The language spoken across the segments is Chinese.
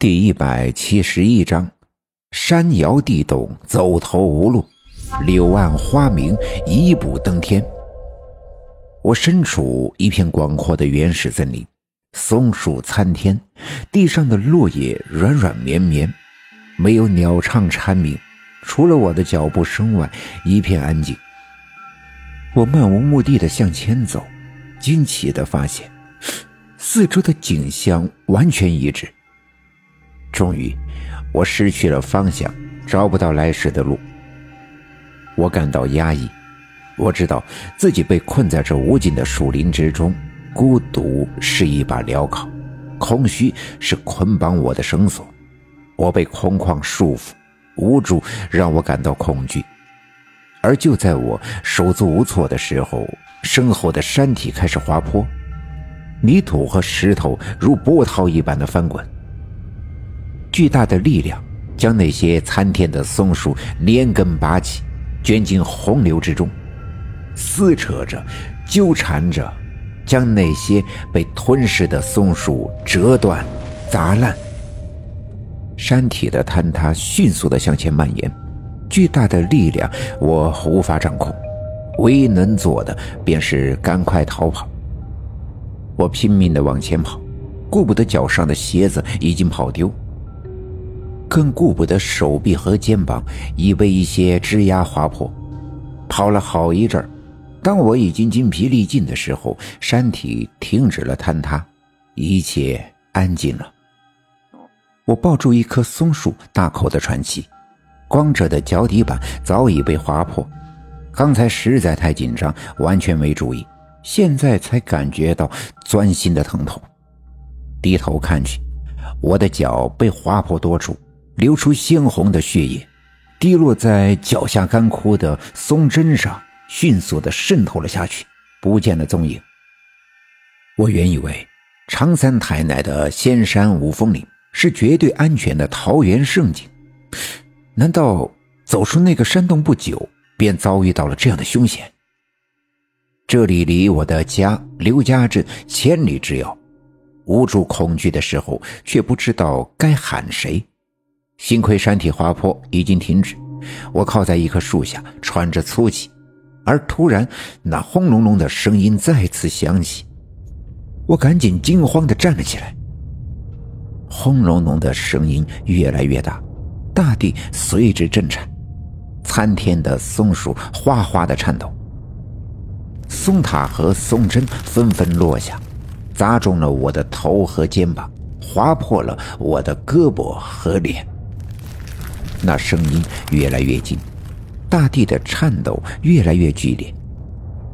第一百七十一章：山摇地动，走投无路，柳暗花明，一步登天。我身处一片广阔的原始森林，松树参天，地上的落叶软软绵绵，没有鸟唱蝉鸣，除了我的脚步声外，一片安静。我漫无目的的向前走，惊奇的发现，四周的景象完全一致。终于，我失去了方向，找不到来时的路。我感到压抑，我知道自己被困在这无尽的树林之中，孤独是一把镣铐，空虚是捆绑我的绳索。我被空旷束缚，无助让我感到恐惧。而就在我手足无措的时候，身后的山体开始滑坡，泥土和石头如波涛一般的翻滚。巨大的力量将那些参天的松树连根拔起，卷进洪流之中，撕扯着、纠缠着，将那些被吞噬的松树折断、砸烂。山体的坍塌迅速地向前蔓延，巨大的力量我无法掌控，唯一能做的便是赶快逃跑。我拼命地往前跑，顾不得脚上的鞋子已经跑丢。更顾不得手臂和肩膀已被一些枝桠划破，跑了好一阵儿，当我已经筋疲力尽的时候，山体停止了坍塌，一切安静了。我抱住一棵松树，大口的喘气，光着的脚底板早已被划破。刚才实在太紧张，完全没注意，现在才感觉到钻心的疼痛。低头看去，我的脚被划破多处。流出鲜红的血液，滴落在脚下干枯的松针上，迅速的渗透了下去，不见了踪影。我原以为长三台内的仙山五峰岭是绝对安全的桃源胜景，难道走出那个山洞不久，便遭遇到了这样的凶险？这里离我的家刘家镇千里之遥，无助恐惧的时候，却不知道该喊谁。幸亏山体滑坡已经停止，我靠在一棵树下喘着粗气，而突然那轰隆隆的声音再次响起，我赶紧惊慌地站了起来。轰隆隆的声音越来越大，大地随之震颤，参天的松树哗哗地颤抖，松塔和松针纷纷落下，砸中了我的头和肩膀，划破了我的胳膊和脸。那声音越来越近，大地的颤抖越来越剧烈。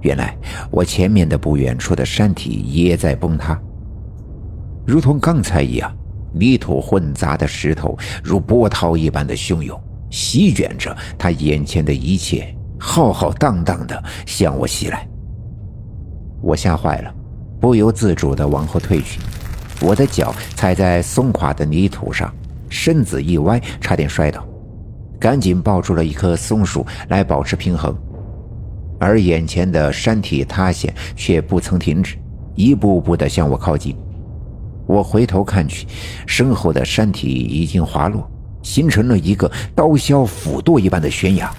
原来我前面的不远处的山体也在崩塌，如同刚才一样，泥土混杂的石头如波涛一般的汹涌，席卷着他眼前的一切，浩浩荡荡的向我袭来。我吓坏了，不由自主的往后退去，我的脚踩在松垮的泥土上，身子一歪，差点摔倒。赶紧抱住了一棵松树来保持平衡，而眼前的山体塌陷却不曾停止，一步步的向我靠近。我回头看去，身后的山体已经滑落，形成了一个刀削斧剁一般的悬崖。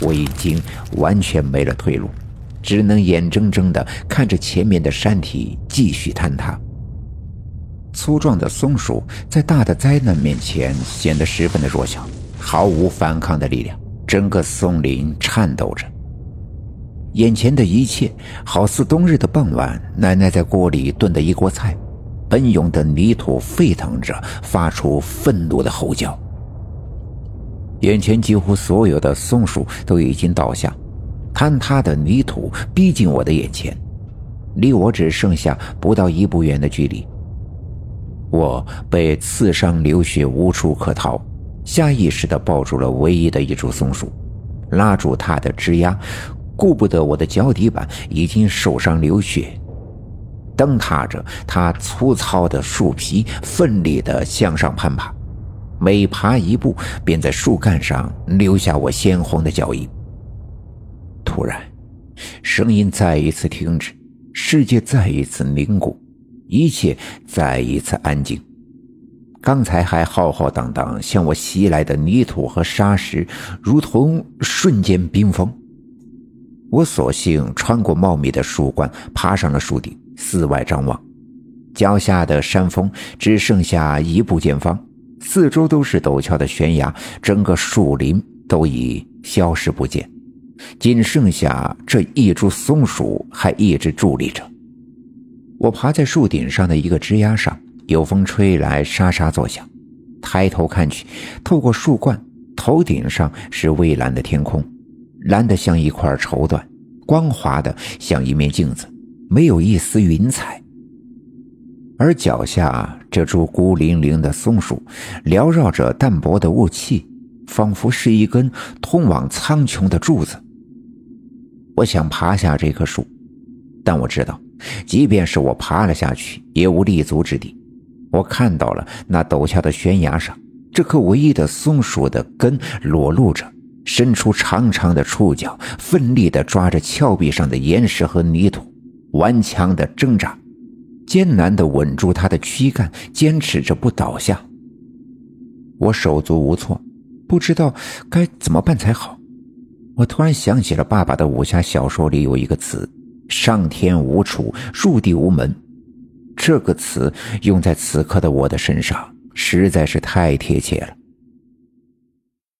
我已经完全没了退路，只能眼睁睁的看着前面的山体继续坍塌。粗壮的松树在大的灾难面前显得十分的弱小。毫无反抗的力量，整个松林颤抖着。眼前的一切好似冬日的傍晚，奶奶在锅里炖的一锅菜，奔涌的泥土沸腾着，发出愤怒的吼叫。眼前几乎所有的松树都已经倒下，坍塌的泥土逼近我的眼前，离我只剩下不到一步远的距离。我被刺伤流血，无处可逃。下意识地抱住了唯一的一株松树，拉住它的枝丫，顾不得我的脚底板已经受伤流血，蹬踏着它粗糙的树皮，奋力地向上攀爬，每爬一步便在树干上留下我鲜红的脚印。突然，声音再一次停止，世界再一次凝固，一切再一次安静。刚才还浩浩荡荡向我袭来的泥土和沙石，如同瞬间冰封。我索性穿过茂密的树冠，爬上了树顶，四外张望。脚下的山峰只剩下一步见方，四周都是陡峭的悬崖，整个树林都已消失不见，仅剩下这一株松树还一直伫立着。我爬在树顶上的一个枝丫上。有风吹来，沙沙作响。抬头看去，透过树冠，头顶上是蔚蓝的天空，蓝得像一块绸缎，光滑的像一面镜子，没有一丝云彩。而脚下这株孤零零的松树，缭绕着淡薄的雾气，仿佛是一根通往苍穹的柱子。我想爬下这棵树，但我知道，即便是我爬了下去，也无立足之地。我看到了那陡峭的悬崖上，这棵唯一的松树的根裸露着，伸出长长的触角，奋力地抓着峭壁上的岩石和泥土，顽强地挣扎，艰难地稳住它的躯干，坚持着不倒下。我手足无措，不知道该怎么办才好。我突然想起了爸爸的武侠小说里有一个词：“上天无处，入地无门。”这个词用在此刻的我的身上，实在是太贴切了。